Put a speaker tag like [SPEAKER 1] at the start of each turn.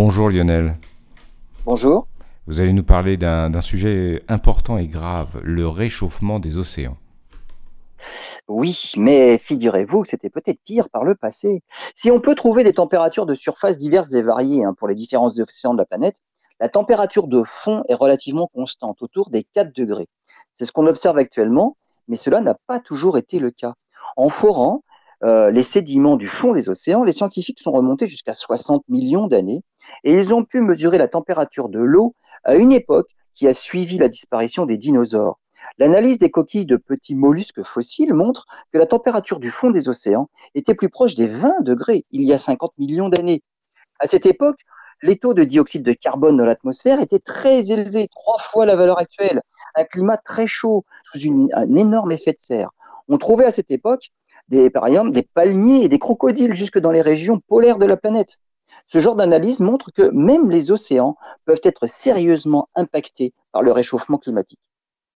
[SPEAKER 1] Bonjour Lionel.
[SPEAKER 2] Bonjour.
[SPEAKER 1] Vous allez nous parler d'un sujet important et grave, le réchauffement des océans.
[SPEAKER 2] Oui, mais figurez-vous que c'était peut-être pire par le passé. Si on peut trouver des températures de surface diverses et variées hein, pour les différents océans de la planète, la température de fond est relativement constante, autour des 4 degrés. C'est ce qu'on observe actuellement, mais cela n'a pas toujours été le cas. En forant euh, les sédiments du fond des océans, les scientifiques sont remontés jusqu'à 60 millions d'années et ils ont pu mesurer la température de l'eau à une époque qui a suivi la disparition des dinosaures. L'analyse des coquilles de petits mollusques fossiles montre que la température du fond des océans était plus proche des 20 degrés il y a 50 millions d'années. À cette époque, les taux de dioxyde de carbone dans l'atmosphère étaient très élevés, trois fois la valeur actuelle. Un climat très chaud, sous un énorme effet de serre. On trouvait à cette époque par exemple, des palmiers et des crocodiles jusque dans les régions polaires de la planète. Ce genre d'analyse montre que même les océans peuvent être sérieusement impactés par le réchauffement climatique.